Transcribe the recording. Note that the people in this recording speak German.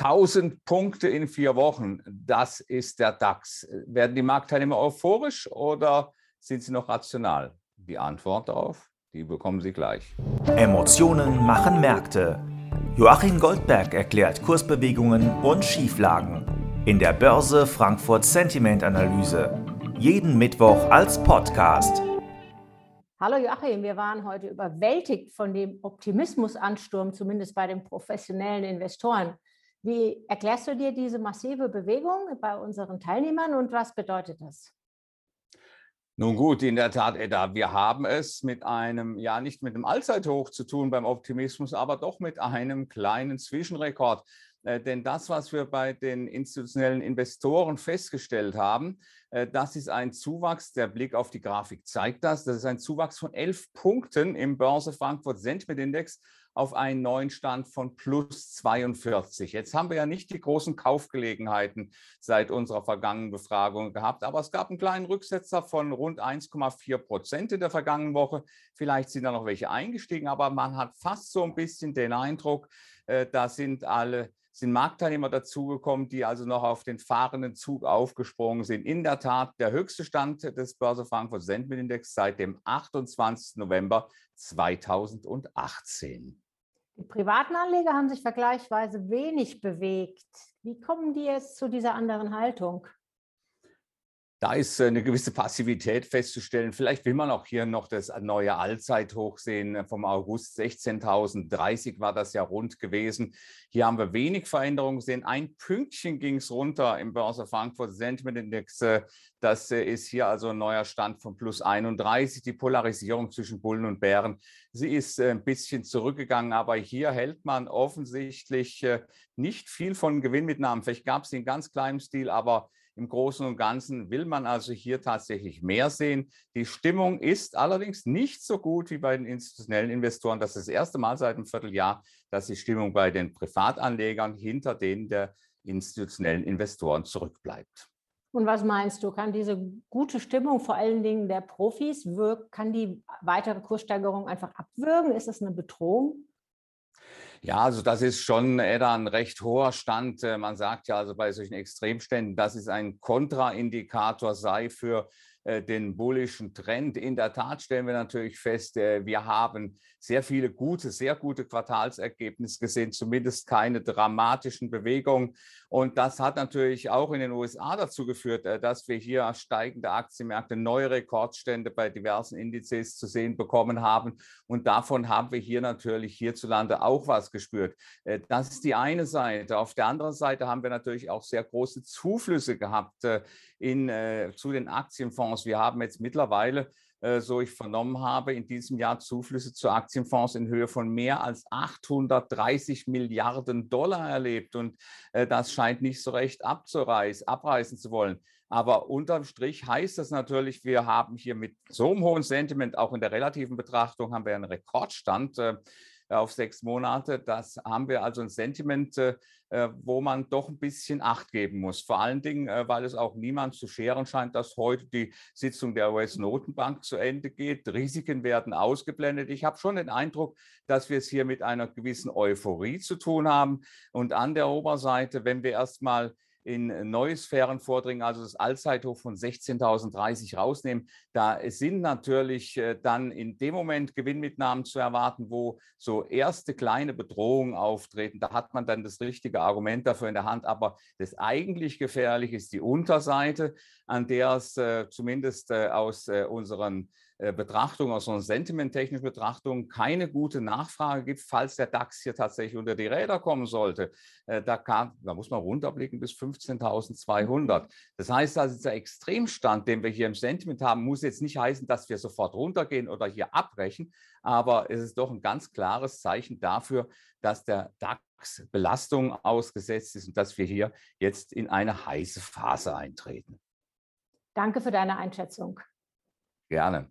1000 Punkte in vier Wochen, das ist der DAX. Werden die Marktteilnehmer euphorisch oder sind sie noch rational? Die Antwort darauf, die bekommen Sie gleich. Emotionen machen Märkte. Joachim Goldberg erklärt Kursbewegungen und Schieflagen in der Börse Frankfurt Sentiment Analyse. Jeden Mittwoch als Podcast. Hallo Joachim, wir waren heute überwältigt von dem Optimismusansturm, zumindest bei den professionellen Investoren. Wie erklärst du dir diese massive Bewegung bei unseren Teilnehmern und was bedeutet das? Nun gut, in der Tat, Edda, wir haben es mit einem, ja nicht mit einem Allzeithoch zu tun beim Optimismus, aber doch mit einem kleinen Zwischenrekord. Äh, denn das, was wir bei den institutionellen Investoren festgestellt haben, äh, das ist ein Zuwachs, der Blick auf die Grafik zeigt das, das ist ein Zuwachs von elf Punkten im Börse Frankfurt Sentiment Index auf einen neuen Stand von plus 42. Jetzt haben wir ja nicht die großen Kaufgelegenheiten seit unserer vergangenen Befragung gehabt, aber es gab einen kleinen Rücksetzer von rund 1,4 Prozent in der vergangenen Woche. Vielleicht sind da noch welche eingestiegen, aber man hat fast so ein bisschen den Eindruck, äh, da sind alle sind Marktteilnehmer dazugekommen, die also noch auf den fahrenden Zug aufgesprungen sind. In der Tat der höchste Stand des Börse Frankfurt Sentiment Index seit dem 28. November 2018. Die privaten Anleger haben sich vergleichsweise wenig bewegt. Wie kommen die jetzt zu dieser anderen Haltung? Da ist äh, eine gewisse Passivität festzustellen. Vielleicht will man auch hier noch das neue Allzeithoch sehen äh, vom August 16.030 war das ja rund gewesen. Hier haben wir wenig Veränderungen gesehen. Ein Pünktchen ging es runter im Börse Frankfurt Sentiment Index. Äh, das ist hier also ein neuer Stand von plus 31. Die Polarisierung zwischen Bullen und Bären, sie ist ein bisschen zurückgegangen, aber hier hält man offensichtlich nicht viel von Gewinnmitnahmen. Vielleicht gab es in ganz kleinem Stil, aber im Großen und Ganzen will man also hier tatsächlich mehr sehen. Die Stimmung ist allerdings nicht so gut wie bei den institutionellen Investoren. Das ist das erste Mal seit einem Vierteljahr, dass die Stimmung bei den Privatanlegern hinter denen der institutionellen Investoren zurückbleibt. Und was meinst du, kann diese gute Stimmung vor allen Dingen der Profis, wirk, kann die weitere Kurssteigerung einfach abwürgen? Ist das eine Bedrohung? Ja, also das ist schon eher ein recht hoher Stand. Äh, man sagt ja also bei solchen Extremständen, dass es ein Kontraindikator sei für äh, den bullischen Trend. In der Tat stellen wir natürlich fest, äh, wir haben sehr viele gute, sehr gute Quartalsergebnisse gesehen, zumindest keine dramatischen Bewegungen. Und das hat natürlich auch in den USA dazu geführt, äh, dass wir hier steigende Aktienmärkte, neue Rekordstände bei diversen Indizes zu sehen bekommen haben. Und davon haben wir hier natürlich hierzulande auch was gespürt. Das ist die eine Seite. Auf der anderen Seite haben wir natürlich auch sehr große Zuflüsse gehabt in, zu den Aktienfonds. Wir haben jetzt mittlerweile äh, so ich vernommen habe, in diesem Jahr Zuflüsse zu Aktienfonds in Höhe von mehr als 830 Milliarden Dollar erlebt. Und äh, das scheint nicht so recht abzureißen, abreißen zu wollen. Aber unterm Strich heißt das natürlich, wir haben hier mit so einem hohen Sentiment, auch in der relativen Betrachtung, haben wir einen Rekordstand. Äh, auf sechs Monate. Das haben wir also ein Sentiment, äh, wo man doch ein bisschen Acht geben muss. Vor allen Dingen, äh, weil es auch niemand zu scheren scheint, dass heute die Sitzung der US-Notenbank zu Ende geht. Risiken werden ausgeblendet. Ich habe schon den Eindruck, dass wir es hier mit einer gewissen Euphorie zu tun haben. Und an der Oberseite, wenn wir erstmal in neue Sphären vordringen, also das Allzeithoch von 16.030 rausnehmen, da sind natürlich äh, dann in dem Moment Gewinnmitnahmen zu erwarten, wo so erste kleine Bedrohungen auftreten. Da hat man dann das richtige Argument dafür in der Hand. Aber das eigentlich Gefährliche ist die Unterseite, an der es äh, zumindest äh, aus unseren äh, Betrachtung, aus einer sentimenttechnischen Betrachtung keine gute Nachfrage gibt, falls der DAX hier tatsächlich unter die Räder kommen sollte. Äh, da, kann, da muss man runterblicken bis 15.200. Das heißt also, dieser Extremstand, den wir hier im Sentiment haben, muss jetzt nicht heißen, dass wir sofort runtergehen oder hier abbrechen, aber es ist doch ein ganz klares Zeichen dafür, dass der DAX Belastung ausgesetzt ist und dass wir hier jetzt in eine heiße Phase eintreten. Danke für deine Einschätzung. Gerne.